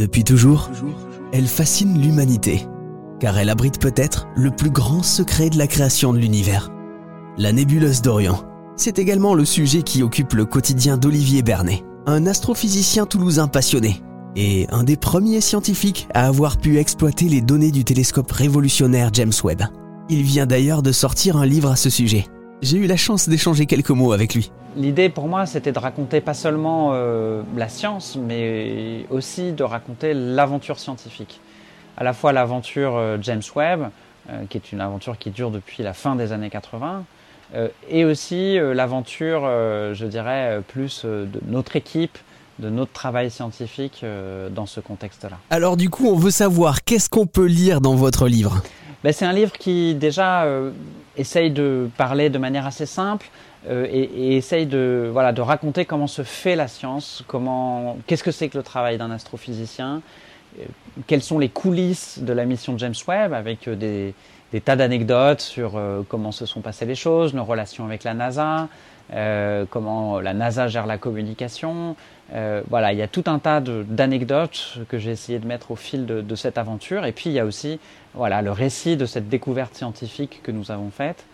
Depuis toujours, elle fascine l'humanité, car elle abrite peut-être le plus grand secret de la création de l'univers. La nébuleuse d'Orion. C'est également le sujet qui occupe le quotidien d'Olivier Bernet, un astrophysicien toulousain passionné et un des premiers scientifiques à avoir pu exploiter les données du télescope révolutionnaire James Webb. Il vient d'ailleurs de sortir un livre à ce sujet. J'ai eu la chance d'échanger quelques mots avec lui. L'idée pour moi, c'était de raconter pas seulement euh, la science, mais aussi de raconter l'aventure scientifique. À la fois l'aventure euh, James Webb, euh, qui est une aventure qui dure depuis la fin des années 80, et aussi l'aventure, je dirais, plus de notre équipe, de notre travail scientifique dans ce contexte-là. Alors du coup, on veut savoir qu'est-ce qu'on peut lire dans votre livre? Ben, C'est un livre qui déjà essaye de parler de manière assez simple, euh, et, essaye de, raconter comment se fait la science, comment, qu'est-ce que c'est que le travail d'un astrophysicien, quelles sont les coulisses de la mission James Webb avec euh, des, tas d'anecdotes sur comment se sont passées les choses, nos relations avec la NASA, comment la NASA gère la communication. voilà, il y a tout un tas d'anecdotes que j'ai essayé de mettre au fil de, de, cette aventure. Et puis il y a aussi voilà, le récit de cette découverte scientifique que nous avons faite.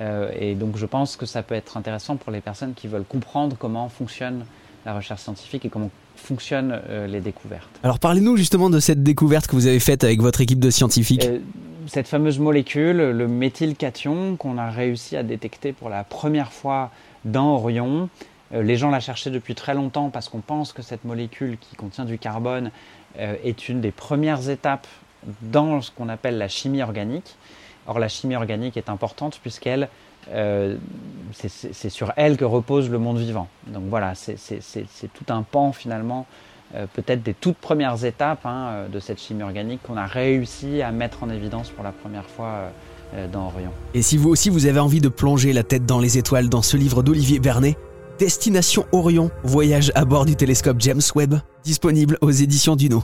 Euh, et donc je pense que ça peut être intéressant pour les personnes qui veulent comprendre comment fonctionne la recherche scientifique et comment fonctionnent euh, les découvertes. Alors parlez-nous justement de cette découverte que vous avez faite avec votre équipe de scientifiques. Euh, cette fameuse molécule, le méthylcation, qu'on a réussi à détecter pour la première fois dans Orion. les gens la cherchaient depuis très longtemps parce qu'on pense que cette molécule qui contient du carbone est une des premières étapes dans ce qu'on appelle la chimie organique. Or, la chimie organique est importante puisqu'elle, euh, c'est sur elle que repose le monde vivant. Donc voilà, c'est tout un pan finalement, euh, peut-être des toutes premières étapes hein, de cette chimie organique qu'on a réussi à mettre en évidence pour la première fois euh, dans Orion. Et si vous aussi vous avez envie de plonger la tête dans les étoiles dans ce livre d'Olivier Bernet, Destination Orion, voyage à bord du télescope James Webb, disponible aux éditions Duno.